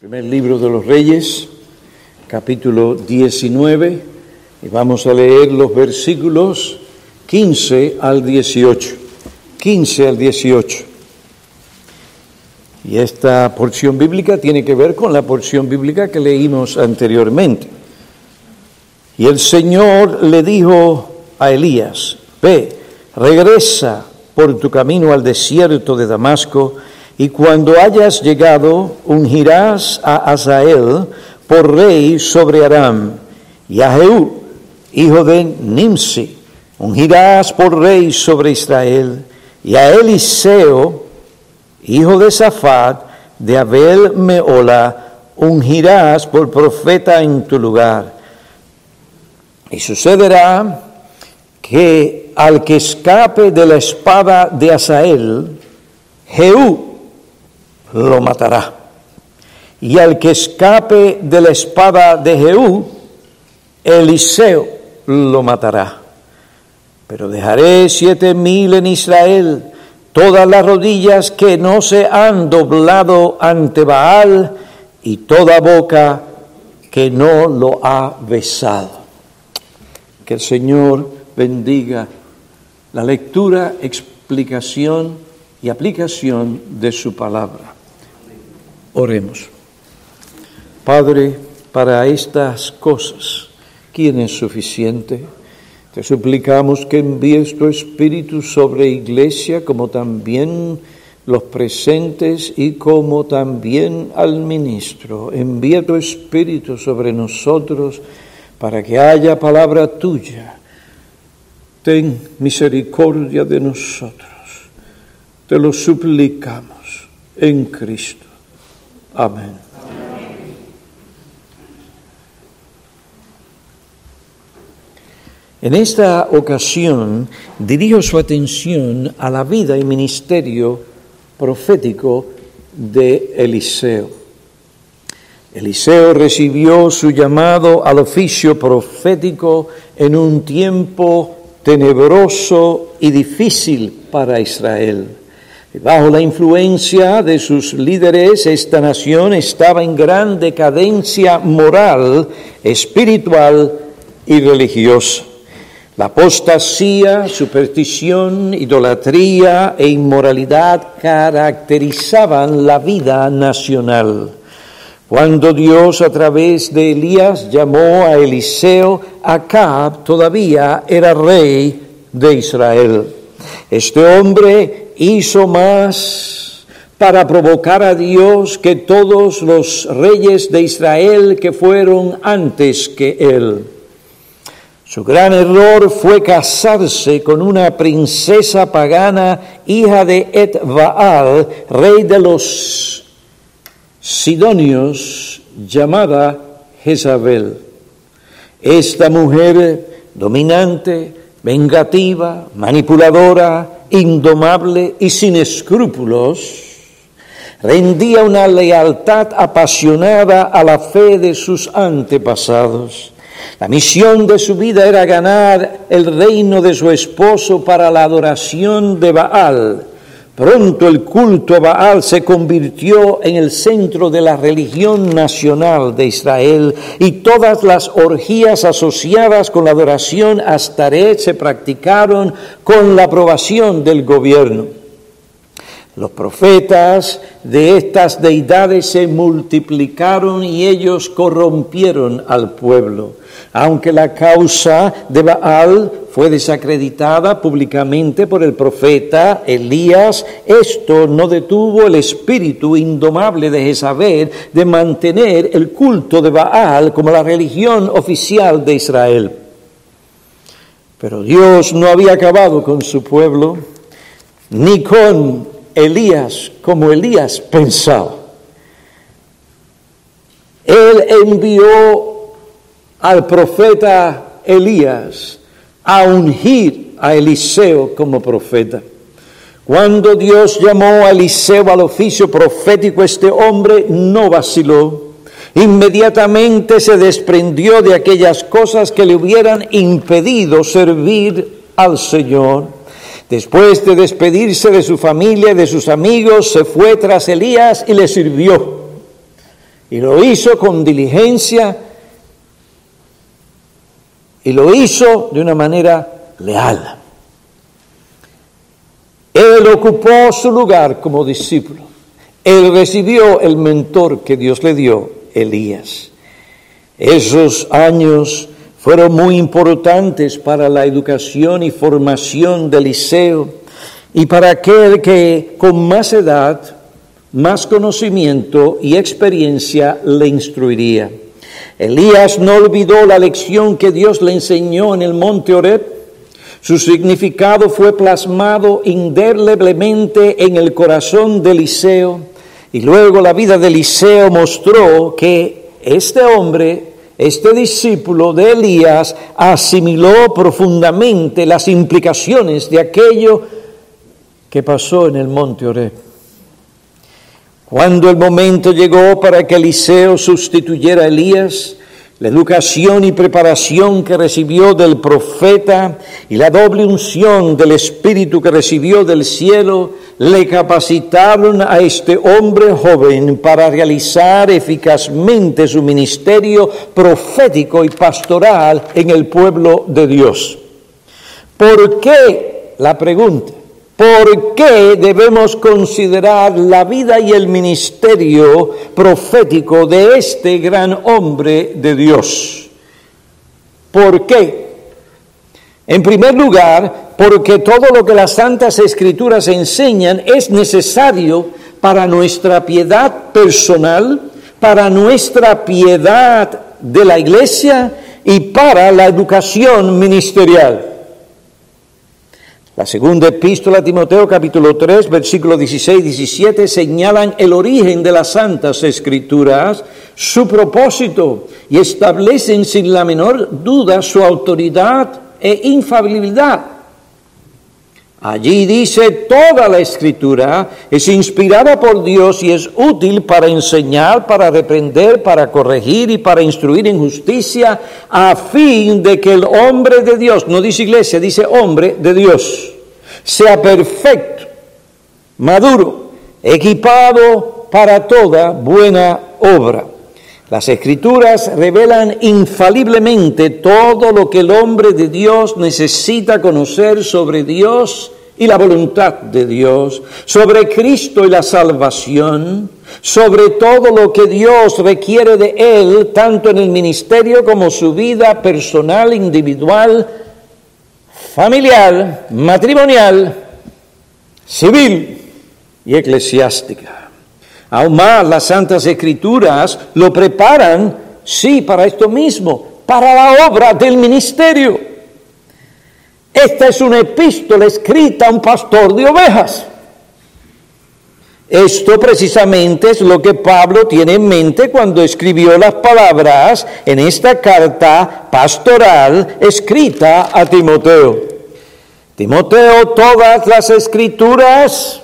Primer libro de los Reyes, capítulo 19, y vamos a leer los versículos 15 al 18. 15 al 18. Y esta porción bíblica tiene que ver con la porción bíblica que leímos anteriormente. Y el Señor le dijo a Elías, ve, regresa por tu camino al desierto de Damasco, y cuando hayas llegado, ungirás a Asael por rey sobre Aram, y a Jehú, hijo de Nimsi, ungirás por rey sobre Israel, y a Eliseo, hijo de Safat, de Abel Meola, ungirás por profeta en tu lugar. Y sucederá que al que escape de la espada de Asael, Jehú lo matará. Y al que escape de la espada de Jehú, Eliseo lo matará. Pero dejaré siete mil en Israel, todas las rodillas que no se han doblado ante Baal y toda boca que no lo ha besado. Que el Señor bendiga la lectura, explicación y aplicación de su palabra. Oremos. Padre, para estas cosas, ¿quién es suficiente? Te suplicamos que envíes tu Espíritu sobre Iglesia como también los presentes y como también al ministro. Envía tu Espíritu sobre nosotros para que haya palabra tuya. Ten misericordia de nosotros. Te lo suplicamos en Cristo. Amén. En esta ocasión dirijo su atención a la vida y ministerio profético de Eliseo. Eliseo recibió su llamado al oficio profético en un tiempo tenebroso y difícil para Israel. Bajo la influencia de sus líderes, esta nación estaba en gran decadencia moral, espiritual y religiosa. La apostasía, superstición, idolatría e inmoralidad caracterizaban la vida nacional. Cuando Dios a través de Elías llamó a Eliseo, Acab todavía era rey de Israel. Este hombre hizo más para provocar a Dios que todos los reyes de Israel que fueron antes que él. Su gran error fue casarse con una princesa pagana, hija de Etbaal, rey de los Sidonios, llamada Jezabel. Esta mujer dominante, vengativa, manipuladora, indomable y sin escrúpulos, rendía una lealtad apasionada a la fe de sus antepasados. La misión de su vida era ganar el reino de su esposo para la adoración de Baal, Pronto el culto a Baal se convirtió en el centro de la religión nacional de Israel y todas las orgías asociadas con la adoración a Astaret se practicaron con la aprobación del gobierno. Los profetas de estas deidades se multiplicaron y ellos corrompieron al pueblo. Aunque la causa de Baal fue desacreditada públicamente por el profeta Elías, esto no detuvo el espíritu indomable de Jezabel de mantener el culto de Baal como la religión oficial de Israel. Pero Dios no había acabado con su pueblo, ni con Elías como Elías pensaba. Él envió al profeta Elías a ungir a Eliseo como profeta. Cuando Dios llamó a Eliseo al oficio profético, este hombre no vaciló. Inmediatamente se desprendió de aquellas cosas que le hubieran impedido servir al Señor. Después de despedirse de su familia y de sus amigos, se fue tras Elías y le sirvió. Y lo hizo con diligencia y lo hizo de una manera leal. Él ocupó su lugar como discípulo. Él recibió el mentor que Dios le dio, Elías. Esos años fueron muy importantes para la educación y formación de Eliseo y para aquel que con más edad, más conocimiento y experiencia le instruiría. Elías no olvidó la lección que Dios le enseñó en el monte Oreb su significado fue plasmado indeleblemente en el corazón de Eliseo y luego la vida de Eliseo mostró que este hombre, este discípulo de Elías, asimiló profundamente las implicaciones de aquello que pasó en el monte Oreb. Cuando el momento llegó para que Eliseo sustituyera a Elías, la educación y preparación que recibió del profeta y la doble unción del Espíritu que recibió del cielo le capacitaron a este hombre joven para realizar eficazmente su ministerio profético y pastoral en el pueblo de Dios. ¿Por qué? La pregunta. ¿Por qué debemos considerar la vida y el ministerio profético de este gran hombre de Dios? ¿Por qué? En primer lugar, porque todo lo que las santas escrituras enseñan es necesario para nuestra piedad personal, para nuestra piedad de la iglesia y para la educación ministerial. La segunda epístola a Timoteo capítulo 3 versículo 16 y 17 señalan el origen de las santas escrituras, su propósito y establecen sin la menor duda su autoridad e infalibilidad. Allí dice toda la escritura es inspirada por Dios y es útil para enseñar, para reprender, para corregir y para instruir en justicia, a fin de que el hombre de Dios, no dice iglesia, dice hombre de Dios, sea perfecto, maduro, equipado para toda buena obra. Las escrituras revelan infaliblemente todo lo que el hombre de Dios necesita conocer sobre Dios y la voluntad de Dios, sobre Cristo y la salvación, sobre todo lo que Dios requiere de él, tanto en el ministerio como su vida personal, individual, familiar, matrimonial, civil y eclesiástica. Aún más, las Santas Escrituras lo preparan, sí, para esto mismo, para la obra del ministerio. Esta es una epístola escrita a un pastor de ovejas. Esto precisamente es lo que Pablo tiene en mente cuando escribió las palabras en esta carta pastoral escrita a Timoteo. Timoteo, todas las escrituras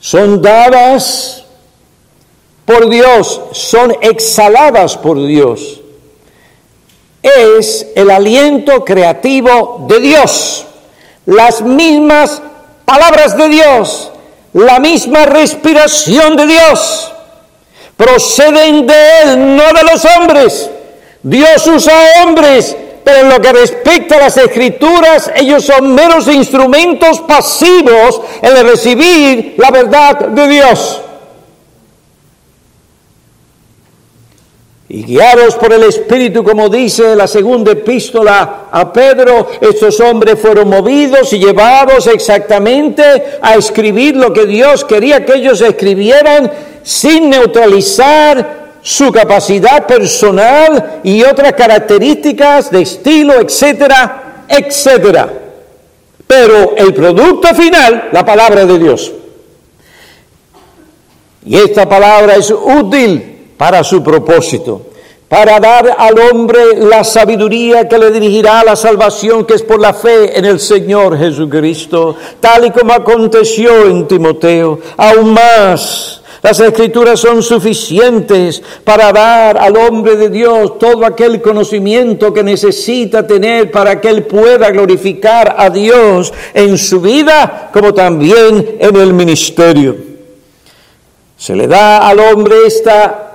son dadas por Dios, son exhaladas por Dios. Es el aliento creativo de Dios, las mismas palabras de Dios la misma respiración de Dios. Proceden de Él, no de los hombres. Dios usa hombres, pero en lo que respecta a las escrituras, ellos son meros instrumentos pasivos en el recibir la verdad de Dios. Y guiados por el Espíritu, como dice la segunda epístola a Pedro, estos hombres fueron movidos y llevados exactamente a escribir lo que Dios quería que ellos escribieran sin neutralizar su capacidad personal y otras características de estilo, etcétera, etcétera. Pero el producto final, la palabra de Dios. Y esta palabra es útil para su propósito, para dar al hombre la sabiduría que le dirigirá a la salvación que es por la fe en el Señor Jesucristo, tal y como aconteció en Timoteo. Aún más, las escrituras son suficientes para dar al hombre de Dios todo aquel conocimiento que necesita tener para que él pueda glorificar a Dios en su vida como también en el ministerio. Se le da al hombre esta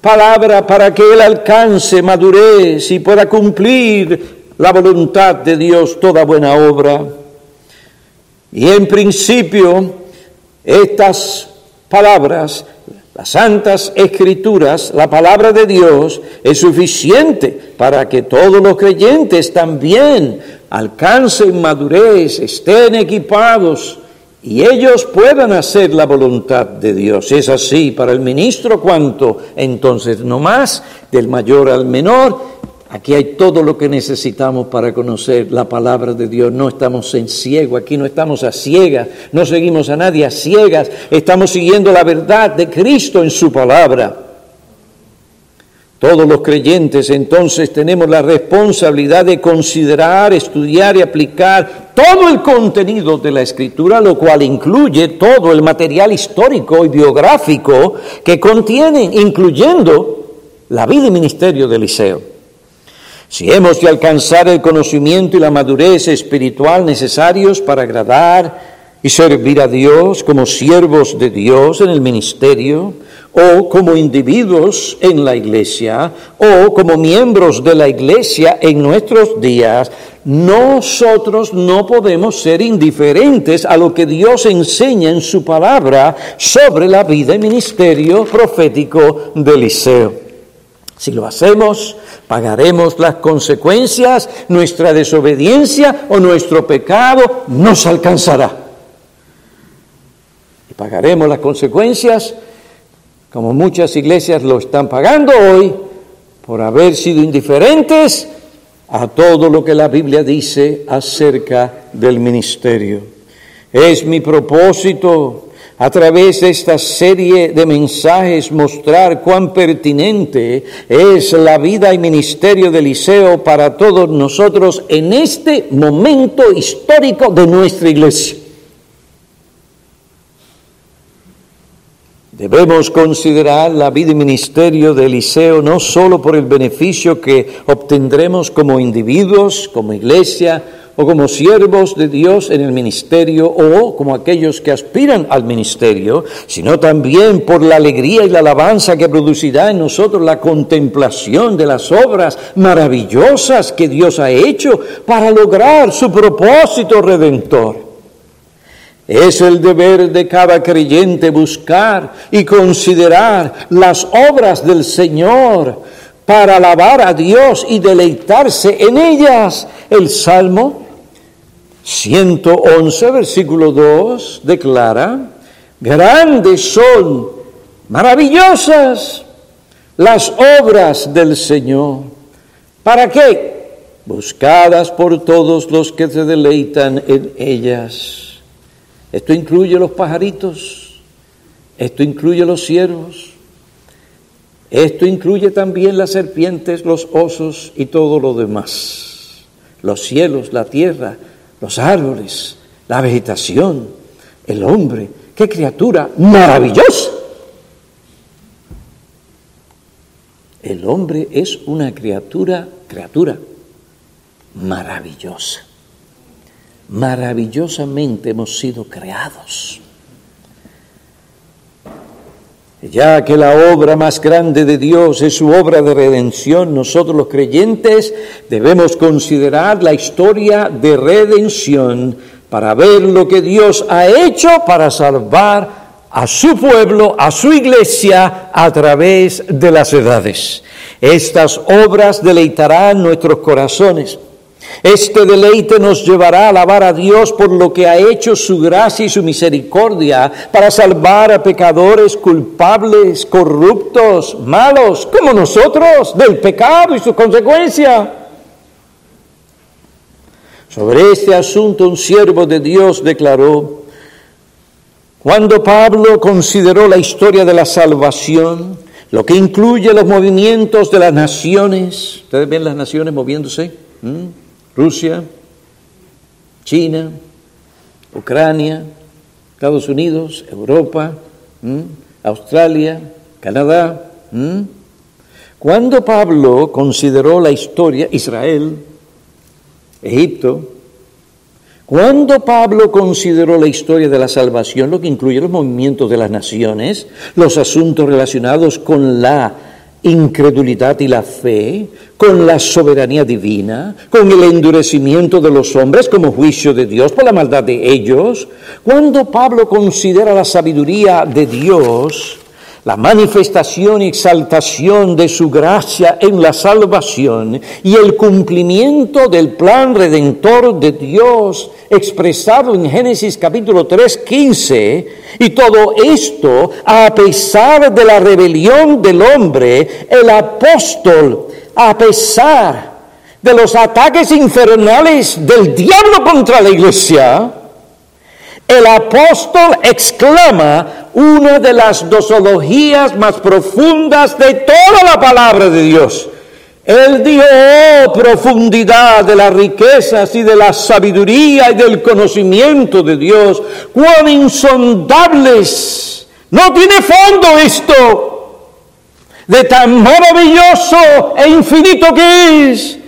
palabra para que él alcance madurez y pueda cumplir la voluntad de Dios, toda buena obra. Y en principio, estas palabras, las santas escrituras, la palabra de Dios es suficiente para que todos los creyentes también alcancen madurez, estén equipados y ellos puedan hacer la voluntad de Dios. Es así para el ministro cuanto entonces no más, del mayor al menor, Aquí hay todo lo que necesitamos para conocer la palabra de Dios. No estamos en ciego, aquí no estamos a ciegas, no seguimos a nadie a ciegas, estamos siguiendo la verdad de Cristo en su palabra. Todos los creyentes entonces tenemos la responsabilidad de considerar, estudiar y aplicar todo el contenido de la escritura, lo cual incluye todo el material histórico y biográfico que contiene, incluyendo la vida y ministerio de Eliseo. Si hemos de alcanzar el conocimiento y la madurez espiritual necesarios para agradar y servir a Dios como siervos de Dios en el ministerio, o como individuos en la iglesia, o como miembros de la iglesia en nuestros días, nosotros no podemos ser indiferentes a lo que Dios enseña en su palabra sobre la vida y ministerio profético de Eliseo. Si lo hacemos, Pagaremos las consecuencias, nuestra desobediencia o nuestro pecado nos alcanzará. Y pagaremos las consecuencias, como muchas iglesias lo están pagando hoy, por haber sido indiferentes a todo lo que la Biblia dice acerca del ministerio. Es mi propósito a través de esta serie de mensajes mostrar cuán pertinente es la vida y ministerio de Eliseo para todos nosotros en este momento histórico de nuestra iglesia. Debemos considerar la vida y ministerio de Eliseo no solo por el beneficio que obtendremos como individuos, como iglesia, o como siervos de Dios en el ministerio o como aquellos que aspiran al ministerio, sino también por la alegría y la alabanza que producirá en nosotros la contemplación de las obras maravillosas que Dios ha hecho para lograr su propósito redentor. Es el deber de cada creyente buscar y considerar las obras del Señor para alabar a Dios y deleitarse en ellas. El Salmo 111, versículo 2, declara, grandes son, maravillosas las obras del Señor. ¿Para qué? Buscadas por todos los que se deleitan en ellas. Esto incluye los pajaritos, esto incluye los ciervos, esto incluye también las serpientes, los osos y todo lo demás. Los cielos, la tierra, los árboles, la vegetación, el hombre. ¡Qué criatura maravillosa! El hombre es una criatura, criatura maravillosa. Maravillosamente hemos sido creados. Ya que la obra más grande de Dios es su obra de redención, nosotros los creyentes debemos considerar la historia de redención para ver lo que Dios ha hecho para salvar a su pueblo, a su iglesia, a través de las edades. Estas obras deleitarán nuestros corazones este deleite nos llevará a alabar a Dios por lo que ha hecho su gracia y su misericordia para salvar a pecadores culpables, corruptos, malos, como nosotros, del pecado y su consecuencia. Sobre este asunto un siervo de Dios declaró, cuando Pablo consideró la historia de la salvación, lo que incluye los movimientos de las naciones, ¿ustedes ven las naciones moviéndose? ¿Mm? Rusia, China, Ucrania, Estados Unidos, Europa, Australia, Canadá. Cuando Pablo consideró la historia, Israel, Egipto, Cuando Pablo consideró la historia de la salvación, lo que incluye los movimientos de las naciones, los asuntos relacionados con la incredulidad y la fe, con la soberanía divina, con el endurecimiento de los hombres como juicio de Dios por la maldad de ellos, cuando Pablo considera la sabiduría de Dios, la manifestación y exaltación de su gracia en la salvación y el cumplimiento del plan redentor de Dios expresado en Génesis capítulo 3, 15, y todo esto a pesar de la rebelión del hombre, el apóstol, a pesar de los ataques infernales del diablo contra la iglesia, el apóstol exclama una de las dosologías más profundas de toda la palabra de Dios. Él dijo, oh, profundidad de las riquezas y de la sabiduría y del conocimiento de Dios, cuán insondables. No tiene fondo esto, de tan maravilloso e infinito que es.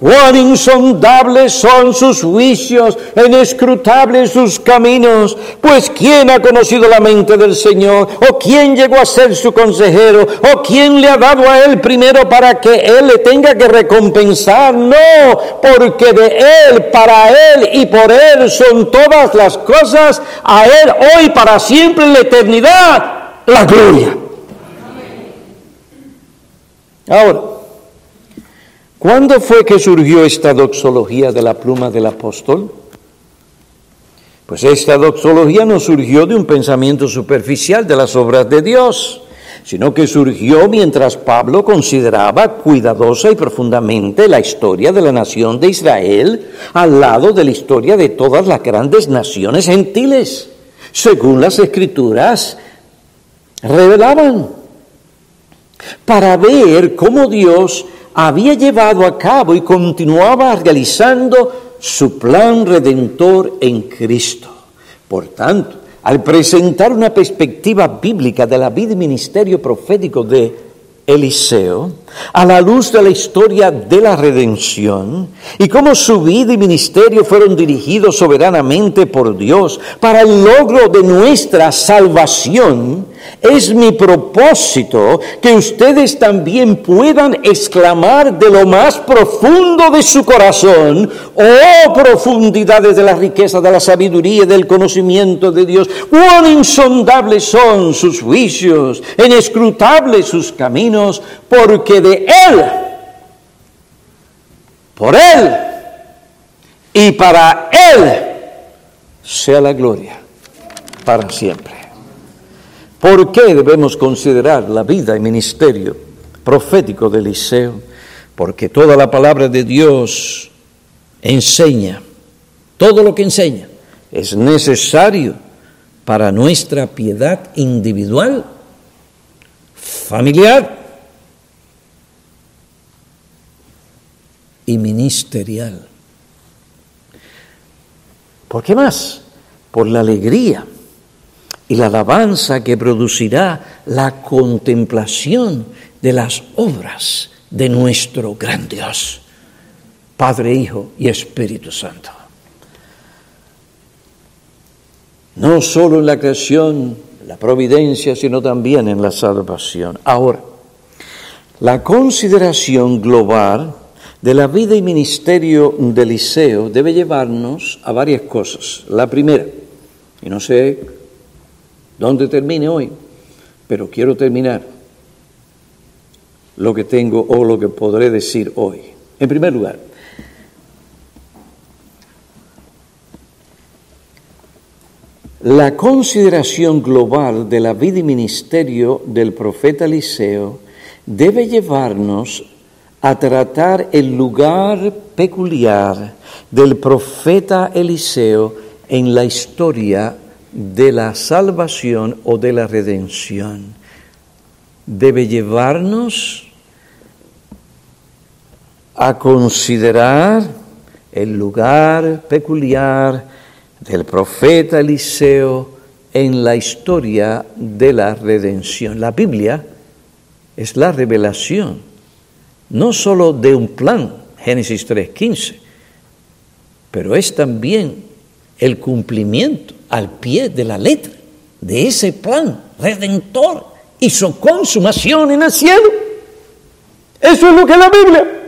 Cuán insondables son sus juicios, inescrutables sus caminos. Pues ¿quién ha conocido la mente del Señor? ¿O quién llegó a ser su consejero? ¿O quién le ha dado a él primero para que él le tenga que recompensar? No, porque de él, para él y por él son todas las cosas. A él hoy, para siempre, en la eternidad, la gloria. Ahora, ¿Cuándo fue que surgió esta doxología de la pluma del apóstol? Pues esta doxología no surgió de un pensamiento superficial de las obras de Dios, sino que surgió mientras Pablo consideraba cuidadosa y profundamente la historia de la nación de Israel al lado de la historia de todas las grandes naciones gentiles, según las escrituras revelaban, para ver cómo Dios había llevado a cabo y continuaba realizando su plan redentor en Cristo. Por tanto, al presentar una perspectiva bíblica de la vida y ministerio profético de Eliseo, a la luz de la historia de la redención y cómo su vida y ministerio fueron dirigidos soberanamente por Dios para el logro de nuestra salvación, es mi propósito que ustedes también puedan exclamar de lo más profundo de su corazón, oh profundidades de la riqueza, de la sabiduría, del conocimiento de Dios, cuán insondables son sus juicios, inescrutables sus caminos, porque de Él, por Él y para Él sea la gloria para siempre. ¿Por qué debemos considerar la vida y ministerio profético de Eliseo? Porque toda la palabra de Dios enseña, todo lo que enseña es necesario para nuestra piedad individual, familiar y ministerial. ¿Por qué más? Por la alegría y la alabanza que producirá la contemplación de las obras de nuestro gran Dios, Padre, Hijo y Espíritu Santo. No solo en la creación, la providencia, sino también en la salvación. Ahora, la consideración global de la vida y ministerio de Eliseo debe llevarnos a varias cosas. La primera, y no sé dónde termine hoy, pero quiero terminar lo que tengo o lo que podré decir hoy. En primer lugar, la consideración global de la vida y ministerio del profeta Eliseo debe llevarnos a tratar el lugar peculiar del profeta Eliseo en la historia de la salvación o de la redención debe llevarnos a considerar el lugar peculiar del profeta Eliseo en la historia de la redención. La Biblia es la revelación no sólo de un plan, Génesis 3.15, pero es también el cumplimiento al pie de la letra de ese plan redentor y su consumación en el cielo. Eso es lo que es la Biblia.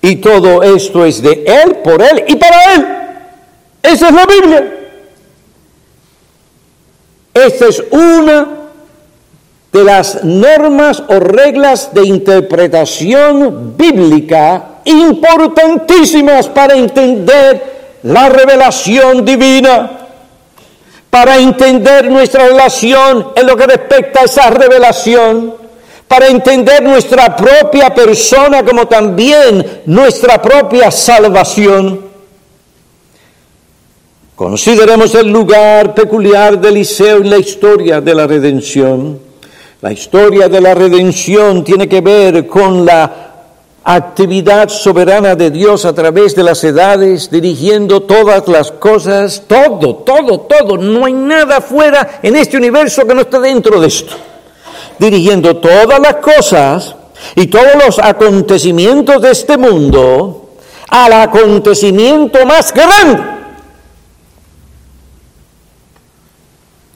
Y todo esto es de Él, por Él y para Él. Esa es la Biblia. Esta es una de las normas o reglas de interpretación bíblica importantísimas para entender la revelación divina, para entender nuestra relación en lo que respecta a esa revelación, para entender nuestra propia persona como también nuestra propia salvación. Consideremos el lugar peculiar de Eliseo en la historia de la redención. La historia de la redención tiene que ver con la actividad soberana de Dios a través de las edades, dirigiendo todas las cosas, todo, todo, todo. No hay nada fuera en este universo que no esté dentro de esto. Dirigiendo todas las cosas y todos los acontecimientos de este mundo al acontecimiento más grande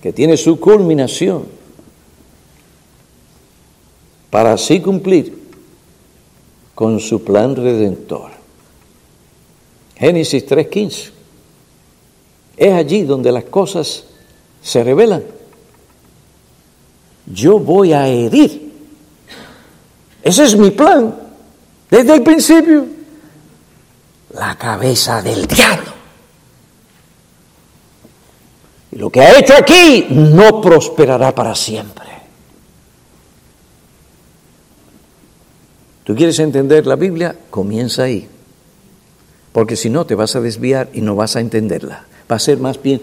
que tiene su culminación, para así cumplir con su plan redentor. Génesis 3.15. Es allí donde las cosas se revelan. Yo voy a herir. Ese es mi plan. Desde el principio. La cabeza del diablo. Y lo que ha hecho aquí no prosperará para siempre. ¿Tú quieres entender la Biblia? Comienza ahí. Porque si no, te vas a desviar y no vas a entenderla. Va a ser más bien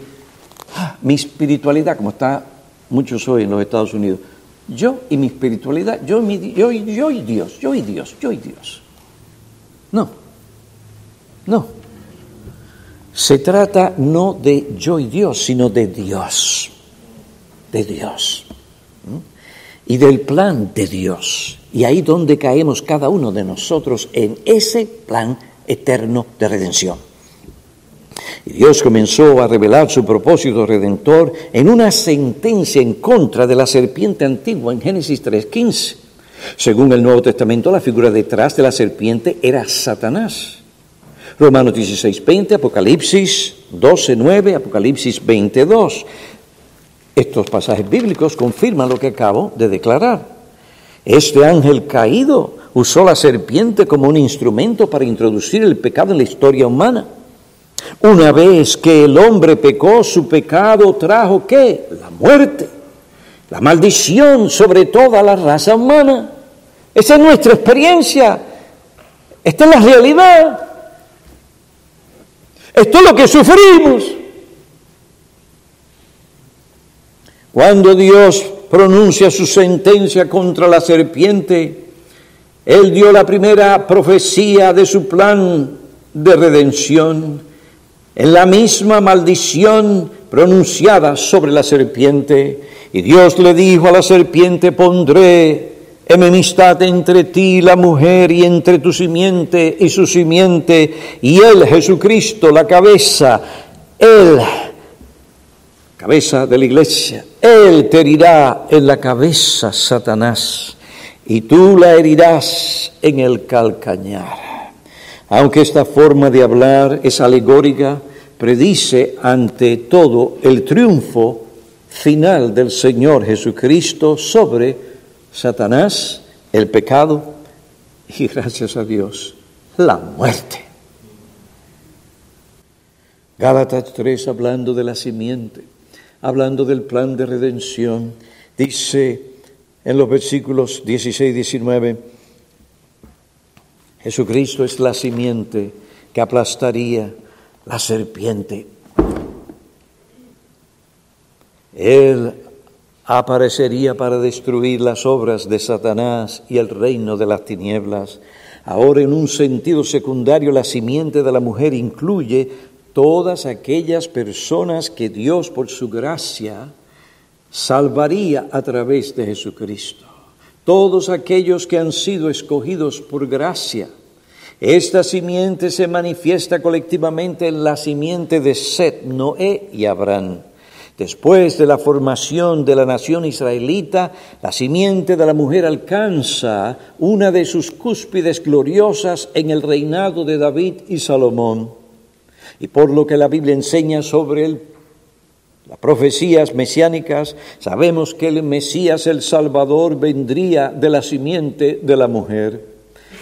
ah, mi espiritualidad, como está muchos hoy en los Estados Unidos. Yo y mi espiritualidad, yo, mi, yo, yo y Dios, yo y Dios, yo y Dios. No, no. Se trata no de yo y Dios, sino de Dios, de Dios. Y del plan de Dios. Y ahí donde caemos cada uno de nosotros en ese plan eterno de redención. Y Dios comenzó a revelar su propósito redentor en una sentencia en contra de la serpiente antigua en Génesis 3.15. Según el Nuevo Testamento, la figura detrás de la serpiente era Satanás. Romanos 16, 20, Apocalipsis 12, 9, Apocalipsis 22. Estos pasajes bíblicos confirman lo que acabo de declarar. Este ángel caído usó la serpiente como un instrumento para introducir el pecado en la historia humana. Una vez que el hombre pecó, su pecado trajo qué? La muerte, la maldición sobre toda la raza humana. Esa es nuestra experiencia. Esta es la realidad. Esto es lo que sufrimos. Cuando Dios pronuncia su sentencia contra la serpiente, Él dio la primera profecía de su plan de redención en la misma maldición pronunciada sobre la serpiente. Y Dios le dijo a la serpiente, pondré enemistad entre ti y la mujer y entre tu simiente y su simiente, y él, Jesucristo, la cabeza, él, cabeza de la iglesia, él te herirá en la cabeza, Satanás, y tú la herirás en el calcañar. Aunque esta forma de hablar es alegórica, predice ante todo el triunfo final del Señor Jesucristo sobre Satanás, el pecado y gracias a Dios, la muerte. Gálatas 3, hablando de la simiente, hablando del plan de redención, dice en los versículos 16 y 19, Jesucristo es la simiente que aplastaría la serpiente. Él aparecería para destruir las obras de Satanás y el reino de las tinieblas. Ahora, en un sentido secundario, la simiente de la mujer incluye todas aquellas personas que Dios, por su gracia, salvaría a través de Jesucristo. Todos aquellos que han sido escogidos por gracia Esta simiente se manifiesta colectivamente en la simiente de Set, Noé y Abraham. Después de la formación de la nación israelita, la simiente de la mujer alcanza una de sus cúspides gloriosas en el reinado de David y Salomón. Y por lo que la Biblia enseña sobre las profecías mesiánicas, sabemos que el Mesías, el Salvador, vendría de la simiente de la mujer.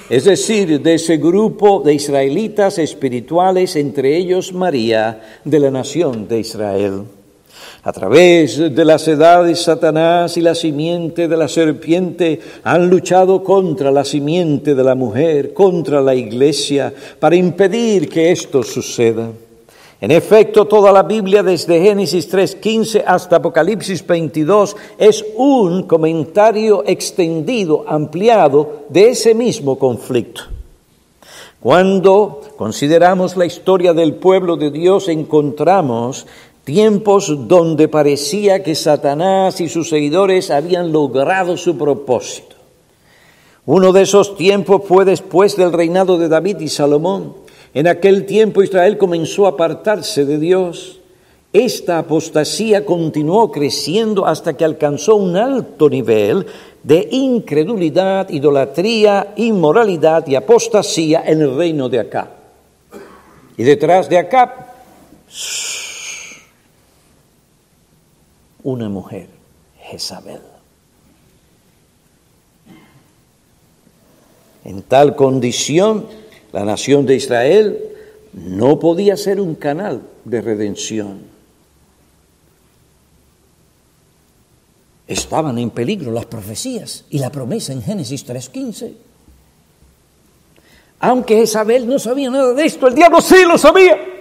Es decir, de ese grupo de israelitas espirituales, entre ellos María, de la nación de Israel. A través de las edades, Satanás y la simiente de la serpiente han luchado contra la simiente de la mujer, contra la iglesia, para impedir que esto suceda. En efecto, toda la Biblia desde Génesis 3.15 hasta Apocalipsis 22 es un comentario extendido, ampliado de ese mismo conflicto. Cuando consideramos la historia del pueblo de Dios, encontramos tiempos donde parecía que Satanás y sus seguidores habían logrado su propósito. Uno de esos tiempos fue después del reinado de David y Salomón. En aquel tiempo Israel comenzó a apartarse de Dios. Esta apostasía continuó creciendo hasta que alcanzó un alto nivel de incredulidad, idolatría, inmoralidad y apostasía en el reino de Acá. Y detrás de Acá una mujer, Jezabel. En tal condición, la nación de Israel no podía ser un canal de redención. Estaban en peligro las profecías y la promesa en Génesis 3.15. Aunque Jezabel no sabía nada de esto, el diablo sí lo sabía.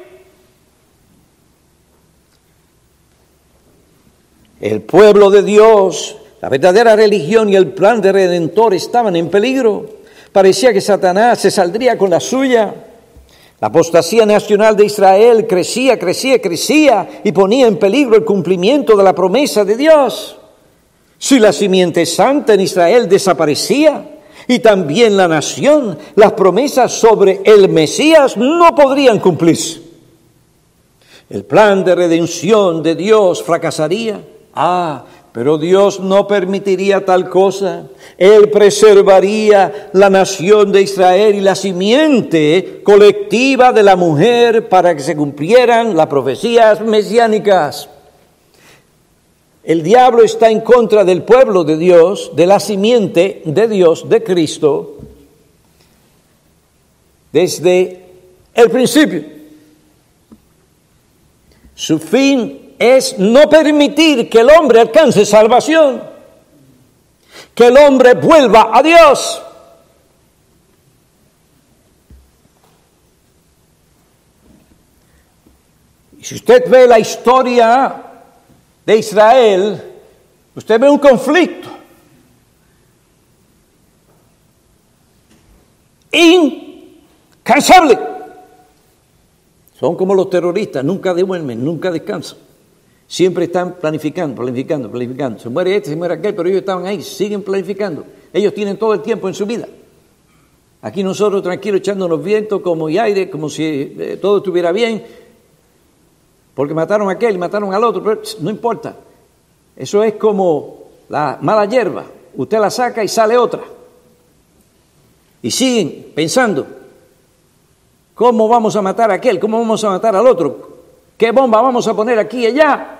El pueblo de Dios, la verdadera religión y el plan de redentor estaban en peligro. Parecía que Satanás se saldría con la suya. La apostasía nacional de Israel crecía, crecía, crecía y ponía en peligro el cumplimiento de la promesa de Dios. Si la simiente santa en Israel desaparecía y también la nación, las promesas sobre el Mesías no podrían cumplirse. El plan de redención de Dios fracasaría. Ah, pero Dios no permitiría tal cosa. Él preservaría la nación de Israel y la simiente colectiva de la mujer para que se cumplieran las profecías mesiánicas. El diablo está en contra del pueblo de Dios, de la simiente de Dios, de Cristo, desde el principio. Su fin es no permitir que el hombre alcance salvación, que el hombre vuelva a Dios. Y si usted ve la historia de Israel, usted ve un conflicto incansable. Son como los terroristas, nunca duermen, nunca descansan. Siempre están planificando, planificando, planificando. Se muere este, se muere aquel, pero ellos estaban ahí, siguen planificando. Ellos tienen todo el tiempo en su vida. Aquí nosotros tranquilos echándonos vientos como y aire, como si eh, todo estuviera bien, porque mataron a aquel mataron al otro, pero no importa. Eso es como la mala hierba. Usted la saca y sale otra. Y siguen pensando, ¿cómo vamos a matar a aquel? ¿Cómo vamos a matar al otro? ¿Qué bomba vamos a poner aquí y allá?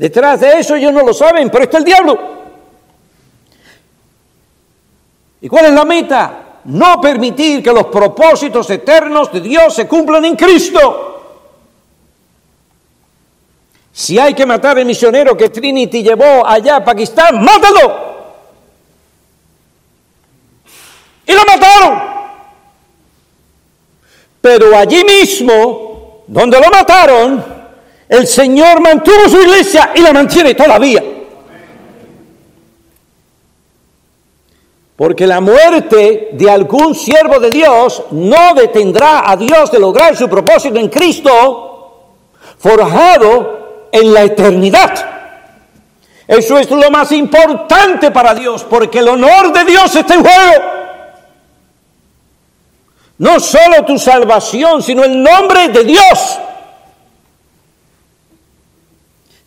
Detrás de eso ellos no lo saben, pero está el diablo. ¿Y cuál es la meta? No permitir que los propósitos eternos de Dios se cumplan en Cristo. Si hay que matar al misionero que Trinity llevó allá a Pakistán, mátalo. Y lo mataron. Pero allí mismo, donde lo mataron, el Señor mantuvo su iglesia y la mantiene todavía. Porque la muerte de algún siervo de Dios no detendrá a Dios de lograr su propósito en Cristo, forjado en la eternidad. Eso es lo más importante para Dios, porque el honor de Dios está en juego. No solo tu salvación, sino el nombre de Dios.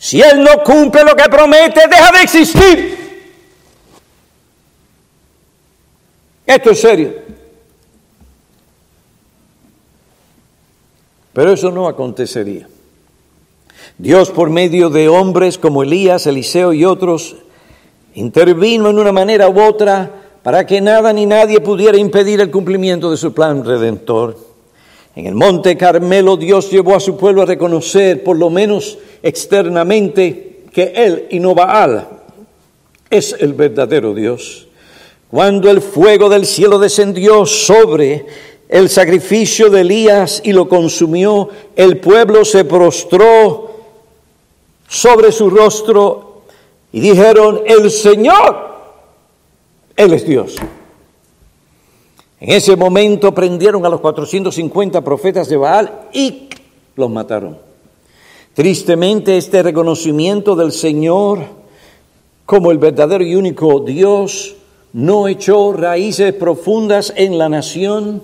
Si Él no cumple lo que promete, deja de existir. Esto es serio. Pero eso no acontecería. Dios por medio de hombres como Elías, Eliseo y otros intervino en una manera u otra para que nada ni nadie pudiera impedir el cumplimiento de su plan redentor. En el monte Carmelo Dios llevó a su pueblo a reconocer, por lo menos externamente, que Él y no Baal es el verdadero Dios. Cuando el fuego del cielo descendió sobre el sacrificio de Elías y lo consumió, el pueblo se prostró sobre su rostro y dijeron, el Señor, Él es Dios. En ese momento prendieron a los 450 profetas de Baal y los mataron. Tristemente este reconocimiento del Señor como el verdadero y único Dios no echó raíces profundas en la nación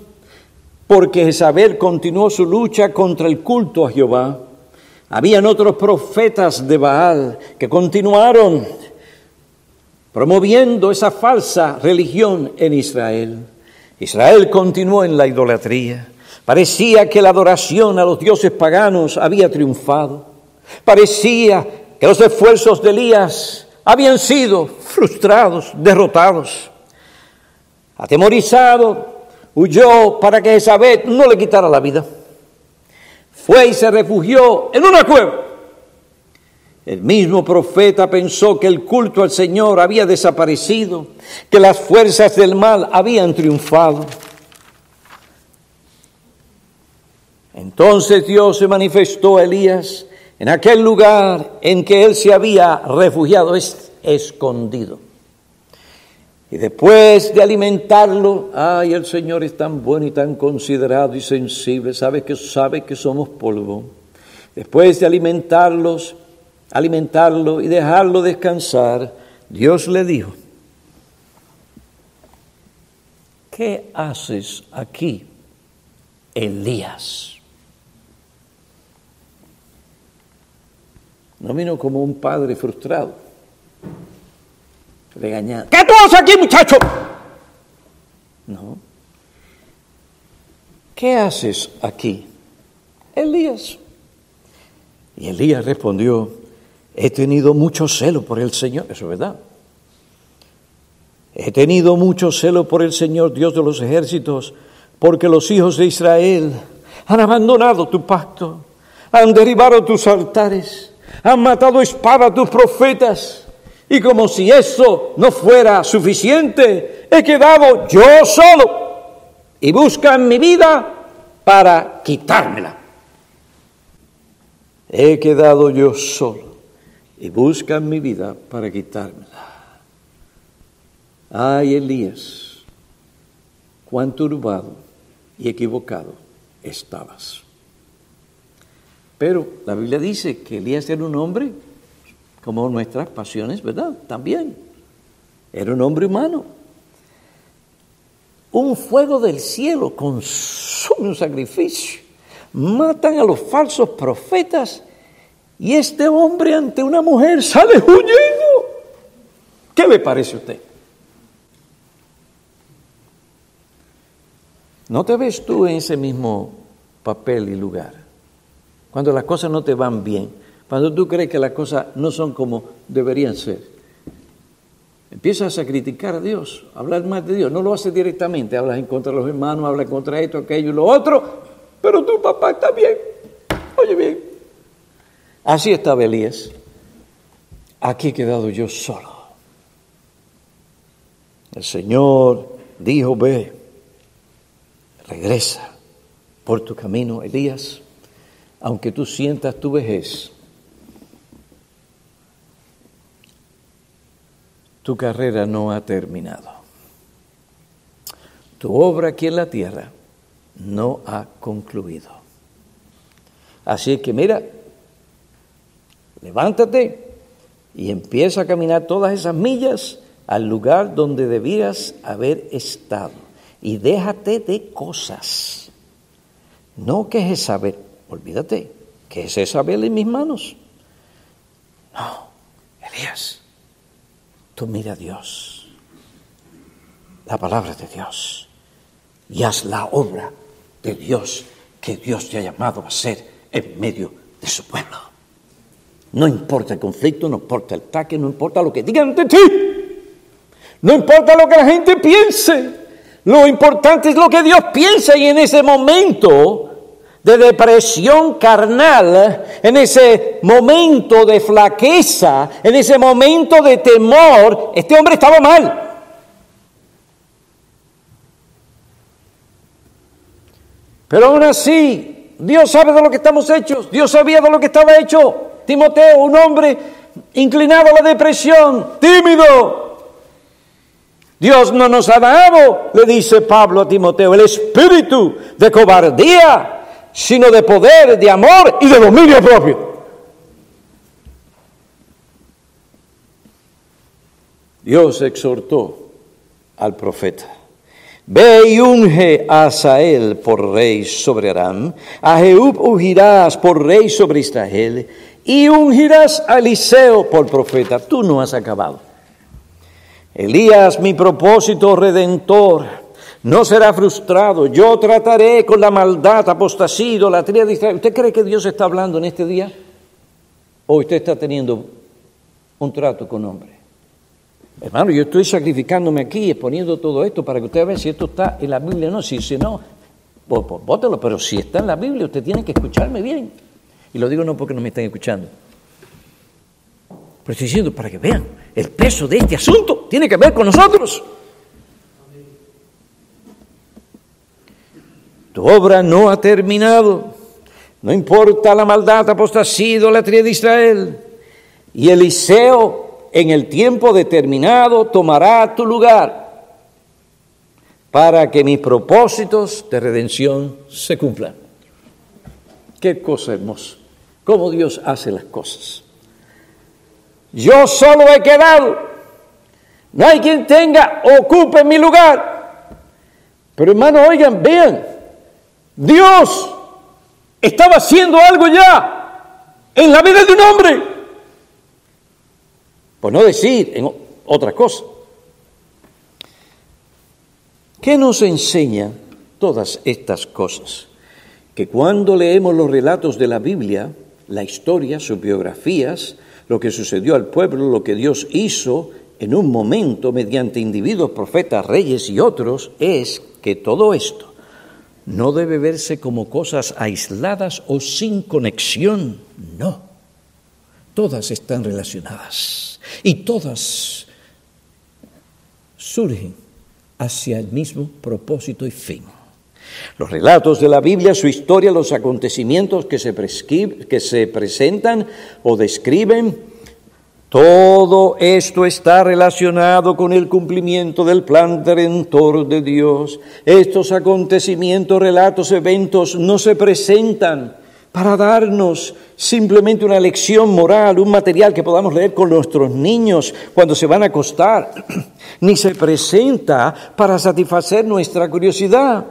porque Jezabel continuó su lucha contra el culto a Jehová. Habían otros profetas de Baal que continuaron promoviendo esa falsa religión en Israel. Israel continuó en la idolatría. Parecía que la adoración a los dioses paganos había triunfado. Parecía que los esfuerzos de Elías habían sido frustrados, derrotados. Atemorizado, huyó para que Isabel no le quitara la vida. Fue y se refugió en una cueva. El mismo profeta pensó que el culto al Señor había desaparecido, que las fuerzas del mal habían triunfado. Entonces Dios se manifestó a Elías en aquel lugar en que él se había refugiado, es escondido. Y después de alimentarlo, ay, el Señor es tan bueno y tan considerado y sensible, sabe que sabe que somos polvo. Después de alimentarlos, alimentarlo y dejarlo descansar, Dios le dijo, ¿qué haces aquí, Elías? No vino como un padre frustrado, regañado. ¿Qué tú haces aquí, muchacho? No. ¿Qué haces aquí? Elías. Y Elías respondió, He tenido mucho celo por el Señor, eso es verdad. He tenido mucho celo por el Señor, Dios de los ejércitos, porque los hijos de Israel han abandonado tu pacto, han derribado tus altares, han matado espada a tus profetas. Y como si eso no fuera suficiente, he quedado yo solo y buscan mi vida para quitármela. He quedado yo solo y buscan mi vida para quitármela. Ay, Elías, cuán turbado y equivocado estabas. Pero la Biblia dice que Elías era un hombre como nuestras pasiones, ¿verdad? También. Era un hombre humano. Un fuego del cielo consume un sacrificio. Matan a los falsos profetas y este hombre ante una mujer sale huyendo. ¿Qué le parece a usted? ¿No te ves tú en ese mismo papel y lugar? Cuando las cosas no te van bien, cuando tú crees que las cosas no son como deberían ser. Empiezas a criticar a Dios, a hablar más de Dios. No lo haces directamente, hablas en contra de los hermanos, hablas contra esto, aquello y lo otro, pero tu papá está bien. Oye bien, Así estaba Elías. Aquí he quedado yo solo. El Señor dijo, ve, regresa por tu camino, Elías, aunque tú sientas tu vejez. Tu carrera no ha terminado. Tu obra aquí en la tierra no ha concluido. Así que mira, levántate y empieza a caminar todas esas millas al lugar donde debías haber estado. y déjate de cosas. No que Jezabel, olvídate, que es Jezabel en mis manos. No, Elías, tú mira a Dios, la palabra de Dios, y haz la obra de Dios que Dios te ha llamado a hacer en medio de su pueblo. No importa el conflicto, no importa el ataque, no importa lo que digan de ti. No importa lo que la gente piense. Lo importante es lo que Dios piensa y en ese momento de depresión carnal, en ese momento de flaqueza, en ese momento de temor, este hombre estaba mal. Pero aún así, Dios sabe de lo que estamos hechos, Dios sabía de lo que estaba hecho. Timoteo, un hombre inclinado a la depresión, tímido. Dios no nos ha dado, le dice Pablo a Timoteo, el espíritu de cobardía, sino de poder, de amor y de dominio propio. Dios exhortó al profeta. Ve y unge a Asael por rey sobre Aram, a Jehub ungirás por rey sobre Israel, y ungirás a Eliseo por profeta. Tú no has acabado. Elías, mi propósito redentor, no será frustrado. Yo trataré con la maldad, apostasía, idolatría. ¿Usted cree que Dios está hablando en este día? ¿O usted está teniendo un trato con hombre? Hermano, yo estoy sacrificándome aquí, exponiendo todo esto para que usted vea si esto está en la Biblia o no. Si no, pues, pues bótelo, pero si está en la Biblia, usted tiene que escucharme bien. Y lo digo no porque no me están escuchando. Pero estoy diciendo para que vean, el peso de este asunto tiene que ver con nosotros. Tu obra no ha terminado. No importa la maldad, apostasía, la tría de Israel. Y Eliseo en el tiempo determinado tomará tu lugar para que mis propósitos de redención se cumplan. Qué cosa hermosa, cómo Dios hace las cosas. Yo solo he quedado, no hay quien tenga, ocupe mi lugar. Pero hermano, oigan, vean, Dios estaba haciendo algo ya en la vida de un hombre. Por no decir en otra cosa. ¿Qué nos enseñan todas estas cosas? Que cuando leemos los relatos de la Biblia, la historia, sus biografías, lo que sucedió al pueblo, lo que Dios hizo en un momento mediante individuos, profetas, reyes y otros, es que todo esto no debe verse como cosas aisladas o sin conexión, no. Todas están relacionadas y todas surgen hacia el mismo propósito y fin. Los relatos de la Biblia, su historia, los acontecimientos que se, que se presentan o describen, todo esto está relacionado con el cumplimiento del plan redentor de Dios. Estos acontecimientos, relatos, eventos no se presentan para darnos simplemente una lección moral, un material que podamos leer con nuestros niños cuando se van a acostar, ni se presenta para satisfacer nuestra curiosidad.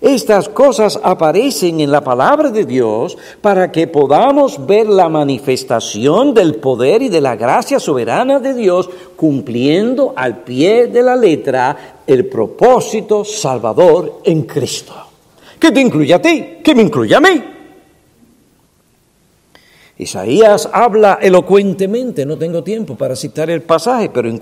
Estas cosas aparecen en la palabra de Dios para que podamos ver la manifestación del poder y de la gracia soberana de Dios cumpliendo al pie de la letra el propósito salvador en Cristo. ¿Qué te incluye a ti? ¿Qué me incluye a mí? Isaías habla elocuentemente, no tengo tiempo para citar el pasaje, pero en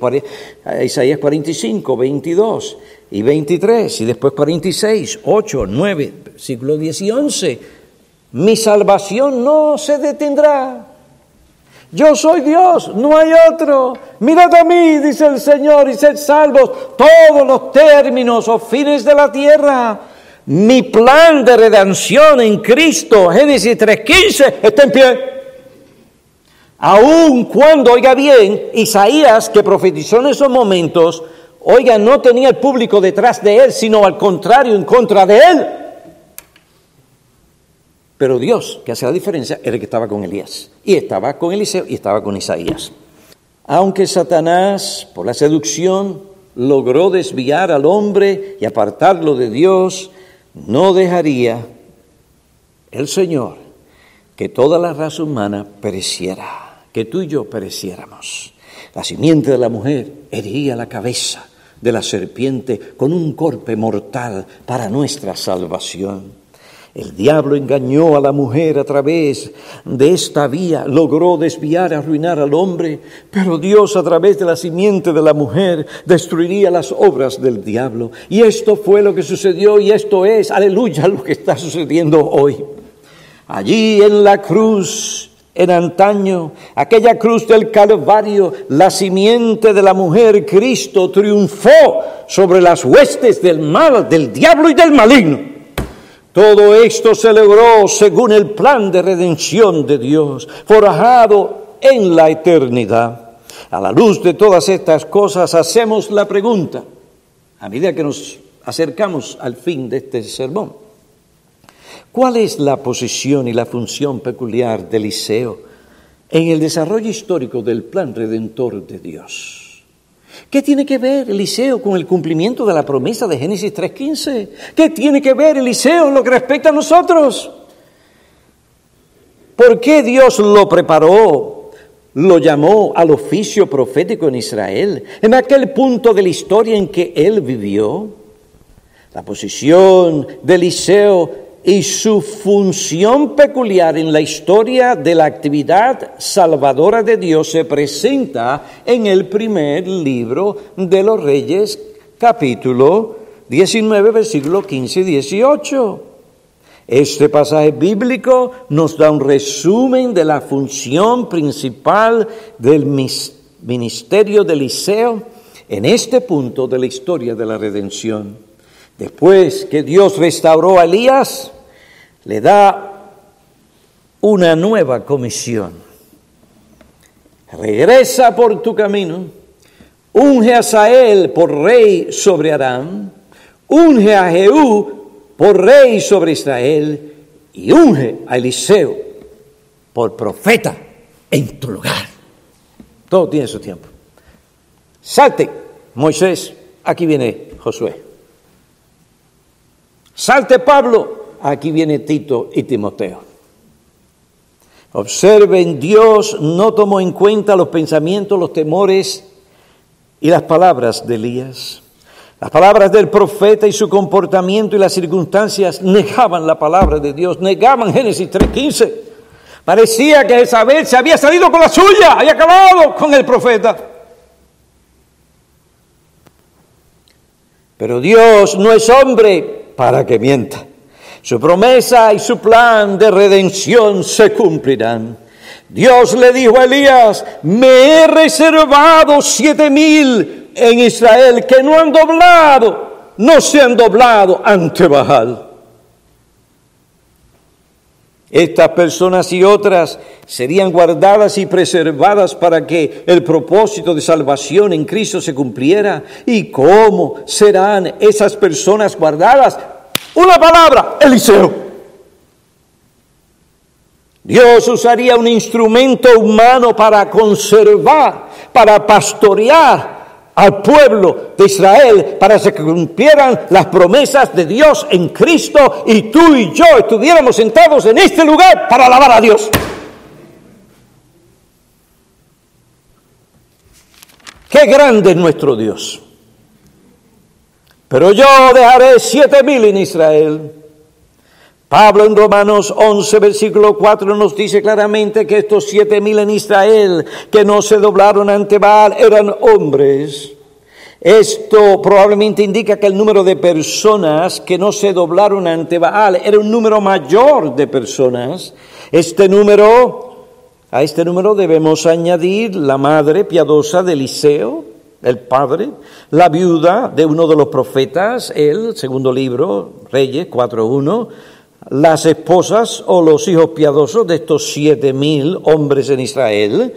Isaías 45, 22 y 23, y después 46, 8, 9, siglo 10 y 11, mi salvación no se detendrá. Yo soy Dios, no hay otro. Mirad a mí, dice el Señor, y sed salvos todos los términos o fines de la tierra. Mi plan de redención en Cristo, Génesis 3.15, está en pie. Aun cuando, oiga bien, Isaías, que profetizó en esos momentos, oiga, no tenía el público detrás de él, sino al contrario, en contra de él. Pero Dios, que hace la diferencia, era el que estaba con Elías. Y estaba con Eliseo y estaba con Isaías. Aunque Satanás, por la seducción logró desviar al hombre y apartarlo de Dios, no dejaría el Señor que toda la raza humana pereciera, que tú y yo pereciéramos. La simiente de la mujer hería la cabeza de la serpiente con un golpe mortal para nuestra salvación. El diablo engañó a la mujer a través de esta vía, logró desviar, arruinar al hombre, pero Dios a través de la simiente de la mujer destruiría las obras del diablo. Y esto fue lo que sucedió y esto es, aleluya, lo que está sucediendo hoy. Allí en la cruz, en antaño, aquella cruz del Calvario, la simiente de la mujer, Cristo triunfó sobre las huestes del mal, del diablo y del maligno. Todo esto se logró según el plan de redención de Dios, forjado en la eternidad. A la luz de todas estas cosas hacemos la pregunta, a medida que nos acercamos al fin de este sermón, ¿cuál es la posición y la función peculiar de Eliseo en el desarrollo histórico del plan redentor de Dios? ¿Qué tiene que ver Eliseo con el cumplimiento de la promesa de Génesis 3.15? ¿Qué tiene que ver Eliseo en lo que respecta a nosotros? ¿Por qué Dios lo preparó, lo llamó al oficio profético en Israel, en aquel punto de la historia en que él vivió? La posición de Eliseo y su función peculiar en la historia de la actividad salvadora de Dios se presenta en el primer libro de los Reyes, capítulo 19, versículo 15 y 18. Este pasaje bíblico nos da un resumen de la función principal del ministerio de Eliseo en este punto de la historia de la redención. Después que Dios restauró a Elías, le da una nueva comisión. Regresa por tu camino, unge a Sael por rey sobre Aram, unge a Jehú por rey sobre Israel y unge a Eliseo por profeta en tu lugar. Todo tiene su tiempo. Salte, Moisés, aquí viene Josué. Salte Pablo, aquí viene Tito y Timoteo. Observen, Dios no tomó en cuenta los pensamientos, los temores y las palabras de Elías. Las palabras del profeta y su comportamiento y las circunstancias negaban la palabra de Dios, negaban Génesis 3.15. Parecía que Isabel se había salido con la suya, había acabado con el profeta. Pero Dios no es hombre para que mienta. Su promesa y su plan de redención se cumplirán. Dios le dijo a Elías, me he reservado siete mil en Israel que no han doblado, no se han doblado ante Baal. Estas personas y otras serían guardadas y preservadas para que el propósito de salvación en Cristo se cumpliera. ¿Y cómo serán esas personas guardadas? Una palabra, Eliseo. Dios usaría un instrumento humano para conservar, para pastorear al pueblo de Israel para que cumplieran las promesas de Dios en Cristo y tú y yo estuviéramos sentados en este lugar para alabar a Dios. Qué grande es nuestro Dios. Pero yo dejaré siete mil en Israel Pablo en Romanos 11, versículo 4 nos dice claramente que estos siete mil en Israel que no se doblaron ante Baal eran hombres. Esto probablemente indica que el número de personas que no se doblaron ante Baal era un número mayor de personas. Este número, a este número debemos añadir la madre piadosa de Eliseo, el padre, la viuda de uno de los profetas, el segundo libro, Reyes 4.1, las esposas o los hijos piadosos de estos siete mil hombres en Israel.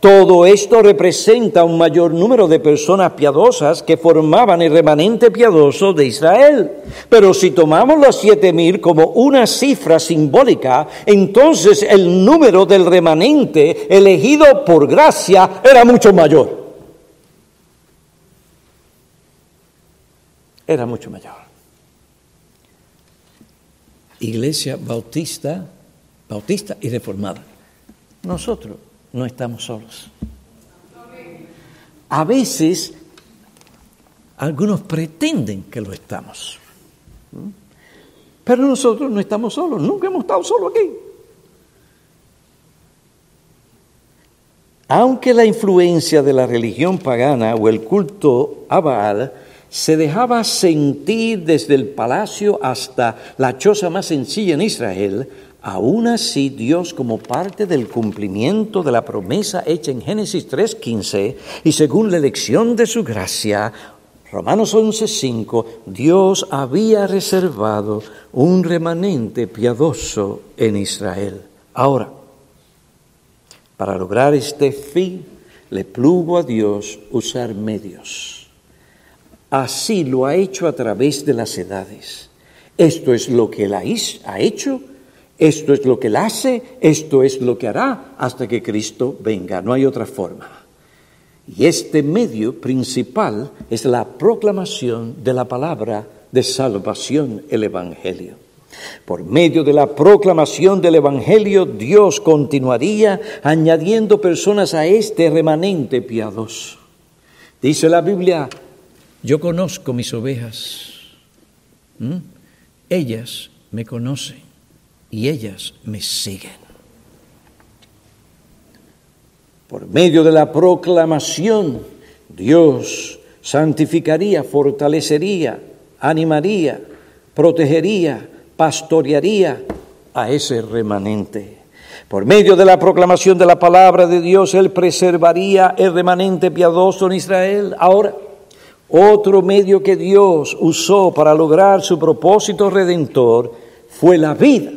Todo esto representa un mayor número de personas piadosas que formaban el remanente piadoso de Israel. Pero si tomamos los siete mil como una cifra simbólica, entonces el número del remanente elegido por gracia era mucho mayor. era mucho mayor. Iglesia bautista, bautista y reformada. Nosotros no estamos solos. A veces algunos pretenden que lo estamos. Pero nosotros no estamos solos, nunca hemos estado solos aquí. Aunque la influencia de la religión pagana o el culto a Baal se dejaba sentir desde el palacio hasta la choza más sencilla en Israel, aún así Dios como parte del cumplimiento de la promesa hecha en Génesis 3.15 y según la elección de su gracia, Romanos 11:5, Dios había reservado un remanente piadoso en Israel. Ahora, para lograr este fin, le plugo a Dios usar medios. Así lo ha hecho a través de las edades. Esto es lo que Él ha hecho, esto es lo que Él hace, esto es lo que hará hasta que Cristo venga. No hay otra forma. Y este medio principal es la proclamación de la palabra de salvación, el Evangelio. Por medio de la proclamación del Evangelio, Dios continuaría añadiendo personas a este remanente piadoso. Dice la Biblia, yo conozco mis ovejas, ellas me conocen y ellas me siguen. Por medio de la proclamación, Dios santificaría, fortalecería, animaría, protegería, pastorearía a ese remanente. Por medio de la proclamación de la palabra de Dios, Él preservaría el remanente piadoso en Israel. Ahora, otro medio que Dios usó para lograr su propósito redentor fue la vida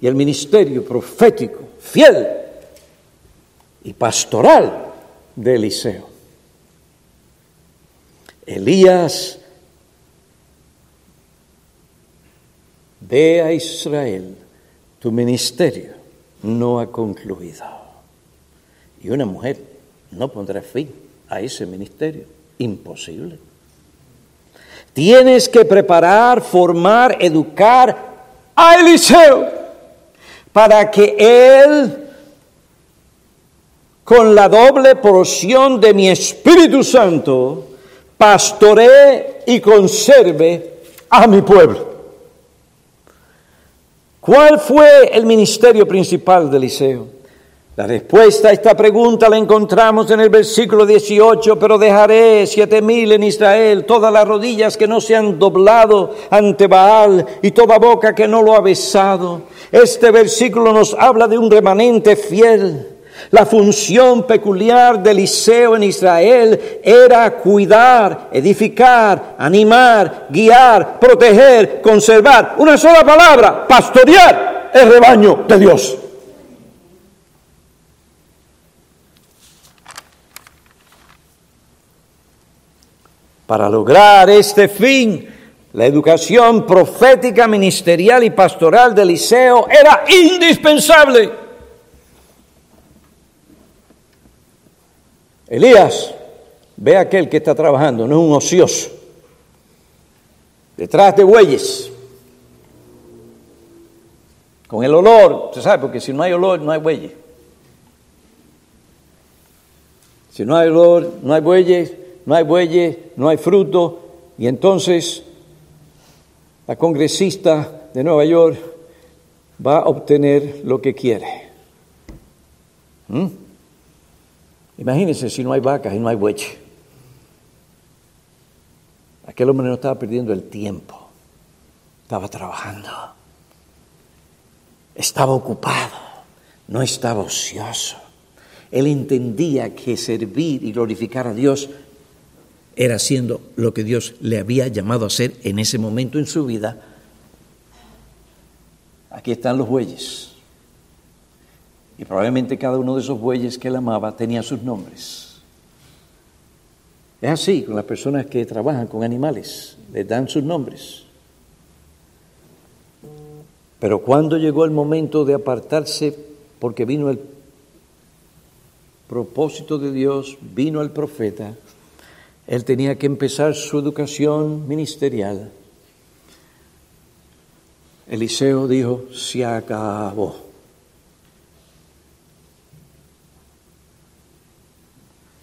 y el ministerio profético fiel y pastoral de Eliseo. Elías ve a Israel, tu ministerio no ha concluido. Y una mujer no pondrá fin a ese ministerio. Imposible. Tienes que preparar, formar, educar a Eliseo para que él con la doble porción de mi Espíritu Santo, pastoree y conserve a mi pueblo. ¿Cuál fue el ministerio principal de Eliseo? La respuesta a esta pregunta la encontramos en el versículo 18, pero dejaré siete mil en Israel, todas las rodillas que no se han doblado ante Baal y toda boca que no lo ha besado. Este versículo nos habla de un remanente fiel la función peculiar del Eliseo en Israel era cuidar, edificar, animar, guiar, proteger, conservar. Una sola palabra, pastorear el rebaño de Dios. Para lograr este fin, la educación profética, ministerial y pastoral de Eliseo era indispensable. Elías, ve a aquel que está trabajando, no es un ocioso, detrás de bueyes, con el olor, se sabe, porque si no hay olor, no hay bueyes. Si no hay olor, no hay bueyes, no hay bueyes, no hay fruto, y entonces la congresista de Nueva York va a obtener lo que quiere. ¿Mm? Imagínense si no hay vacas y no hay bueyes. Aquel hombre no estaba perdiendo el tiempo, estaba trabajando, estaba ocupado, no estaba ocioso. Él entendía que servir y glorificar a Dios era haciendo lo que Dios le había llamado a hacer en ese momento en su vida. Aquí están los bueyes. Y probablemente cada uno de esos bueyes que él amaba tenía sus nombres. Es así con las personas que trabajan con animales, les dan sus nombres. Pero cuando llegó el momento de apartarse, porque vino el propósito de Dios, vino el profeta, Él tenía que empezar su educación ministerial. Eliseo dijo, se acabó.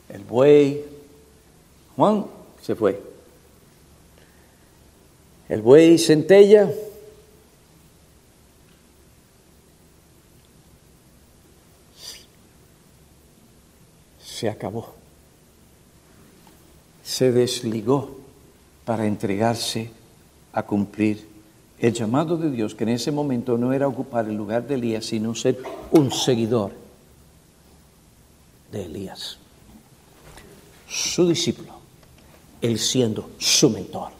El buey, Juan se fue. El buey centella. Se acabó. Se desligó para entregarse a cumplir el llamado de Dios, que en ese momento no era ocupar el lugar de Elías, sino ser un seguidor de Elías, su discípulo, él siendo su mentor.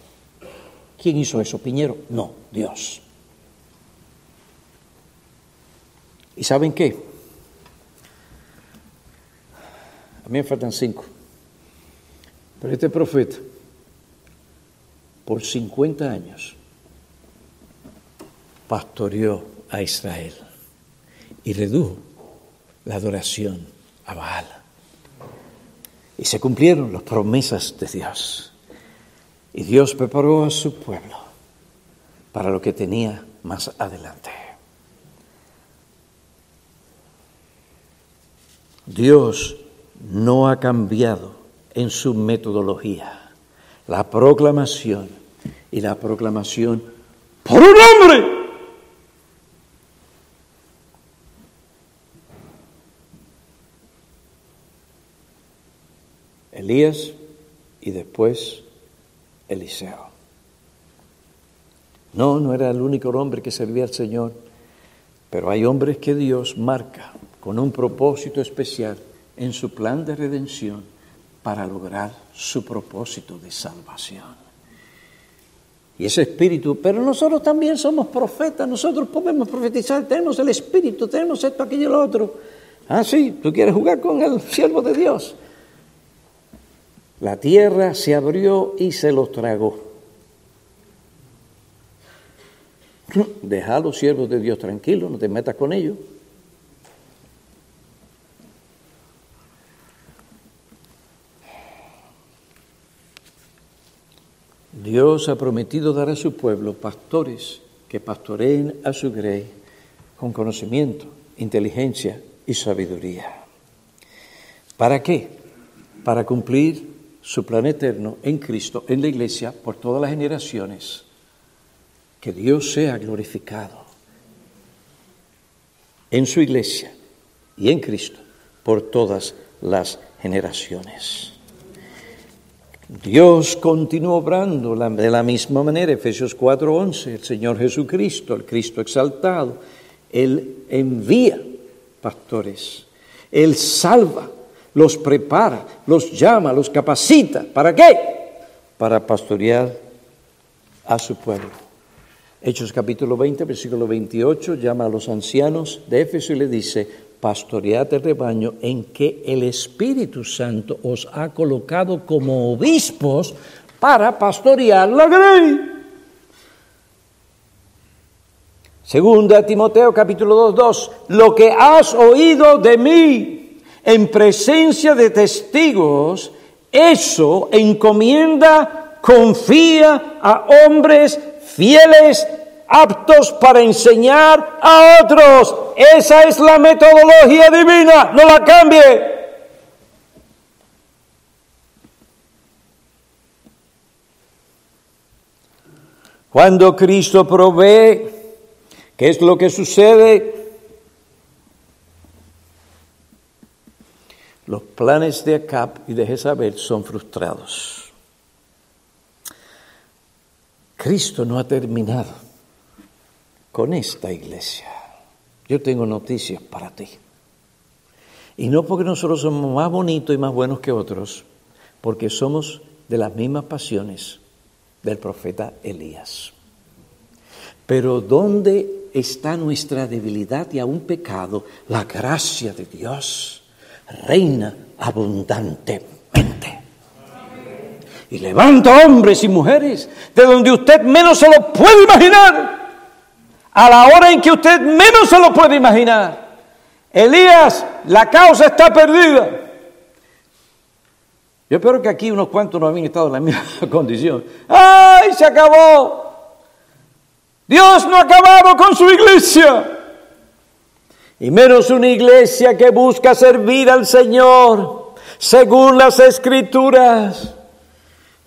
¿Quién hizo eso? Piñero. No, Dios. ¿Y saben qué? A mí me faltan cinco. Pero este profeta, por 50 años, pastoreó a Israel y redujo la adoración a Baal. Y se cumplieron las promesas de Dios. Y Dios preparó a su pueblo para lo que tenía más adelante. Dios no ha cambiado en su metodología. La proclamación y la proclamación por un hombre Elías y después Eliseo. No, no era el único hombre que servía al Señor, pero hay hombres que Dios marca con un propósito especial en su plan de redención para lograr su propósito de salvación. Y ese espíritu, pero nosotros también somos profetas, nosotros podemos profetizar, tenemos el espíritu, tenemos esto, aquello y lo otro. Ah, sí, tú quieres jugar con el siervo de Dios. La tierra se abrió y se los tragó. Deja a los siervos de Dios tranquilos, no te metas con ellos. Dios ha prometido dar a su pueblo pastores que pastoreen a su grey con conocimiento, inteligencia y sabiduría. ¿Para qué? Para cumplir su plan eterno en Cristo, en la iglesia, por todas las generaciones. Que Dios sea glorificado en su iglesia y en Cristo por todas las generaciones. Dios continúa obrando de la misma manera, Efesios 4:11, el Señor Jesucristo, el Cristo exaltado, Él envía pastores, Él salva, los prepara, los llama, los capacita. ¿Para qué? Para pastorear a su pueblo. Hechos capítulo 20, versículo 28, llama a los ancianos de Éfeso y le dice, pastoread el rebaño en que el Espíritu Santo os ha colocado como obispos para pastorear la grey. Segunda Timoteo capítulo 2, 2, lo que has oído de mí en presencia de testigos, eso encomienda, confía a hombres fieles, aptos para enseñar a otros. Esa es la metodología divina, no la cambie. Cuando Cristo provee, ¿qué es lo que sucede? los planes de Acab y de Jezabel son frustrados. Cristo no ha terminado con esta iglesia. Yo tengo noticias para ti. Y no porque nosotros somos más bonitos y más buenos que otros, porque somos de las mismas pasiones del profeta Elías. Pero ¿dónde está nuestra debilidad y aún pecado? La gracia de Dios reina abundantemente. Y levanta hombres y mujeres de donde usted menos se lo puede imaginar, a la hora en que usted menos se lo puede imaginar. Elías, la causa está perdida. Yo espero que aquí unos cuantos no habían estado en la misma condición. ¡Ay, se acabó! Dios no ha acabado con su iglesia. Y menos una iglesia que busca servir al Señor según las escrituras.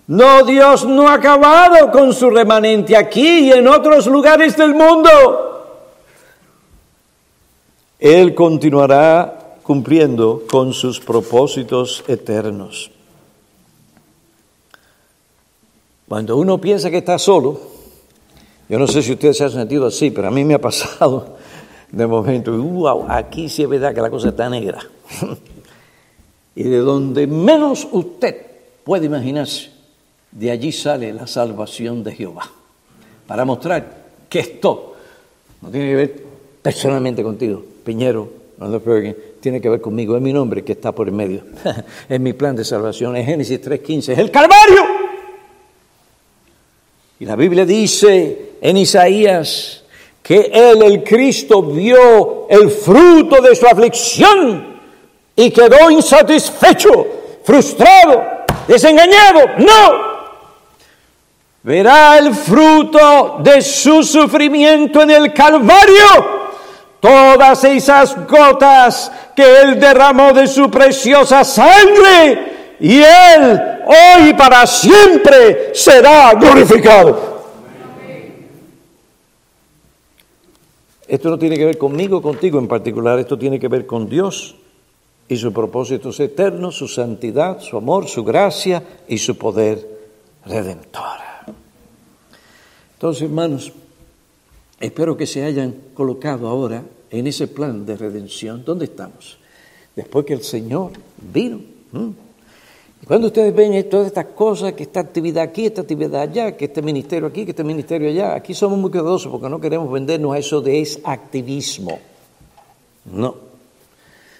No, Dios no ha acabado con su remanente aquí y en otros lugares del mundo. Él continuará cumpliendo con sus propósitos eternos. Cuando uno piensa que está solo, yo no sé si ustedes se han sentido así, pero a mí me ha pasado de momento, wow, aquí sí es verdad que la cosa está negra. y de donde menos usted puede imaginarse, de allí sale la salvación de Jehová. Para mostrar que esto no tiene que ver personalmente contigo, Piñero, tiene que ver conmigo, es mi nombre que está por el medio, es mi plan de salvación, es Génesis 3.15, es el Calvario. Y la Biblia dice en Isaías que Él, el Cristo, vio el fruto de su aflicción y quedó insatisfecho, frustrado, desengañado. No. Verá el fruto de su sufrimiento en el Calvario. Todas esas gotas que Él derramó de su preciosa sangre. Y Él hoy para siempre será glorificado. Esto no tiene que ver conmigo, contigo en particular, esto tiene que ver con Dios y sus propósitos eternos, su santidad, su amor, su gracia y su poder redentor. Entonces, hermanos, espero que se hayan colocado ahora en ese plan de redención. ¿Dónde estamos? Después que el Señor vino. Cuando ustedes ven todas estas cosas, que esta actividad aquí, esta actividad allá, que este ministerio aquí, que este ministerio allá, aquí somos muy cuidadosos porque no queremos vendernos a eso de es activismo. No.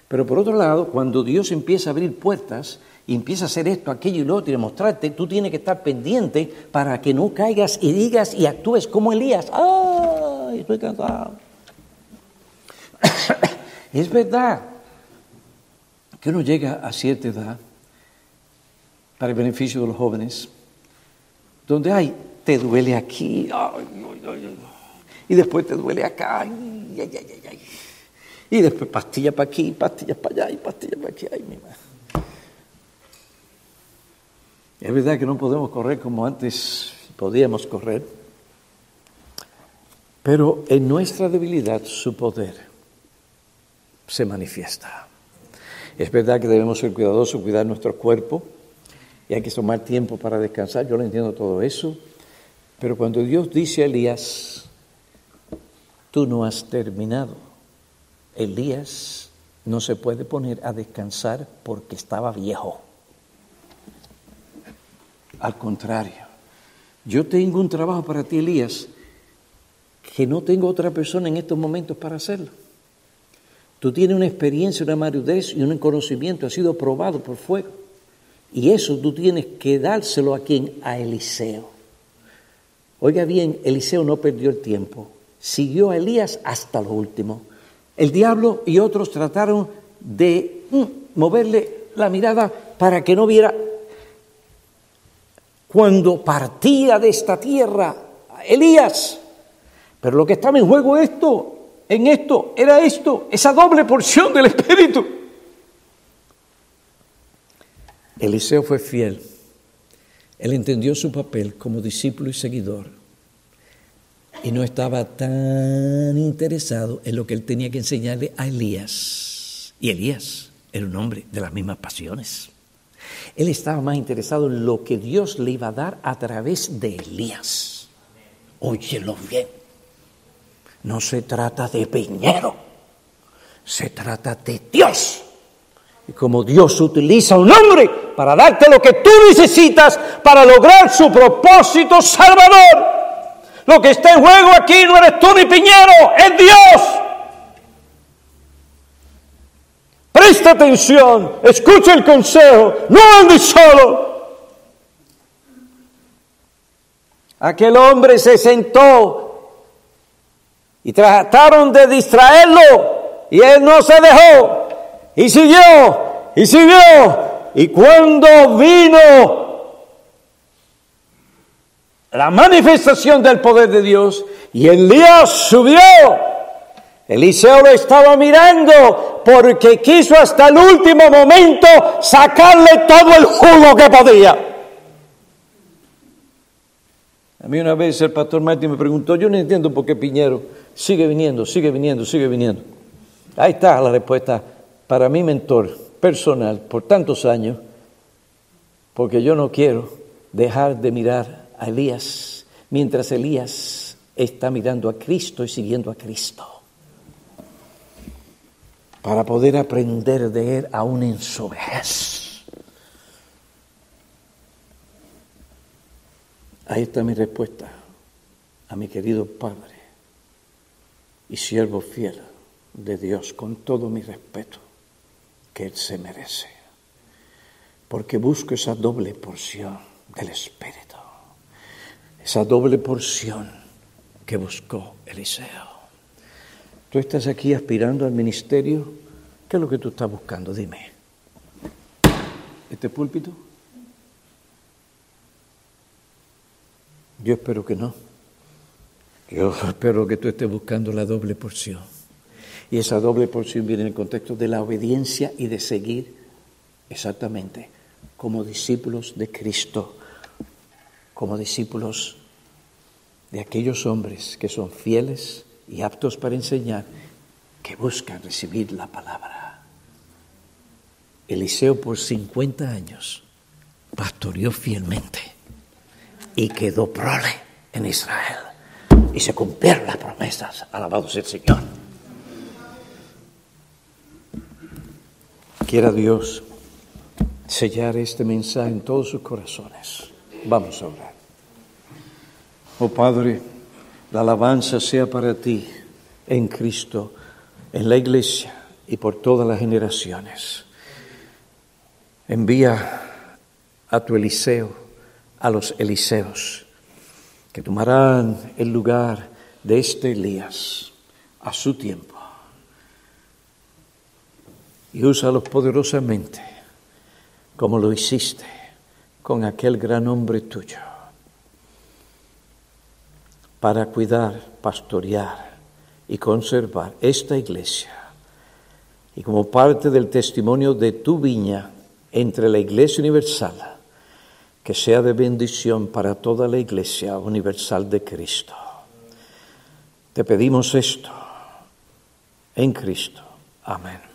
Pero por otro lado, cuando Dios empieza a abrir puertas empieza a hacer esto, aquello y lo otro y demostrarte, tú tienes que estar pendiente para que no caigas y digas y actúes como Elías. ¡Ay, estoy cansado! es verdad que uno llega a cierta edad para el beneficio de los jóvenes, donde hay, te duele aquí, y después te duele acá, y después pastilla para aquí, pastillas para allá, y pastillas para aquí, ay, mi madre. Es verdad que no podemos correr como antes podíamos correr, pero en nuestra debilidad su poder se manifiesta. Es verdad que debemos ser cuidadosos, cuidar nuestro cuerpo, y hay que tomar tiempo para descansar, yo lo entiendo todo eso, pero cuando Dios dice a Elías, tú no has terminado, Elías no se puede poner a descansar porque estaba viejo. Al contrario, yo tengo un trabajo para ti, Elías, que no tengo otra persona en estos momentos para hacerlo. Tú tienes una experiencia, una madurez y un conocimiento, ha sido probado por fuego. Y eso tú tienes que dárselo a quien? A Eliseo. Oiga bien, Eliseo no perdió el tiempo. Siguió a Elías hasta lo último. El diablo y otros trataron de mm, moverle la mirada para que no viera cuando partía de esta tierra Elías. Pero lo que estaba en juego esto, en esto, era esto, esa doble porción del Espíritu. Eliseo fue fiel. Él entendió su papel como discípulo y seguidor y no estaba tan interesado en lo que él tenía que enseñarle a Elías. Y Elías era un hombre de las mismas pasiones. Él estaba más interesado en lo que Dios le iba a dar a través de Elías. Óyelo bien. No se trata de Peñero, se trata de Dios. Y como Dios utiliza un hombre para darte lo que tú necesitas para lograr su propósito salvador. Lo que está en juego aquí no eres tú ni Piñero, es Dios. Presta atención, escucha el consejo, no andes solo. Aquel hombre se sentó y trataron de distraerlo y él no se dejó y siguió y siguió Y cuando vino la manifestación del poder de Dios y Elías subió, Eliseo lo estaba mirando porque quiso hasta el último momento sacarle todo el jugo que podía. A mí una vez el pastor Martín me preguntó, yo no entiendo por qué Piñero sigue viniendo, sigue viniendo, sigue viniendo. Ahí está la respuesta para mi mentor personal por tantos años, porque yo no quiero dejar de mirar a Elías mientras Elías está mirando a Cristo y siguiendo a Cristo. Para poder aprender de él aún en su vejez. Ahí está mi respuesta a mi querido Padre y siervo fiel de Dios con todo mi respeto que Él se merece. Porque busco esa doble porción del Espíritu, esa doble porción que buscó Eliseo. Tú estás aquí aspirando al ministerio, ¿qué es lo que tú estás buscando? Dime. ¿Este púlpito? Yo espero que no. Yo espero que tú estés buscando la doble porción. Y esa doble porción viene en el contexto de la obediencia y de seguir exactamente como discípulos de Cristo, como discípulos de aquellos hombres que son fieles y aptos para enseñar, que buscan recibir la palabra. Eliseo por 50 años pastoreó fielmente y quedó prole en Israel. Y se cumplieron las promesas. Alabado sea el Señor. Quiera Dios sellar este mensaje en todos sus corazones. Vamos a orar. Oh Padre, la alabanza sea para ti en Cristo, en la iglesia y por todas las generaciones. Envía a tu Eliseo a los Eliseos, que tomarán el lugar de este Elías a su tiempo. Y úsalos poderosamente, como lo hiciste con aquel gran hombre tuyo, para cuidar, pastorear y conservar esta iglesia. Y como parte del testimonio de tu viña entre la iglesia universal, que sea de bendición para toda la Iglesia Universal de Cristo. Te pedimos esto en Cristo. Amén.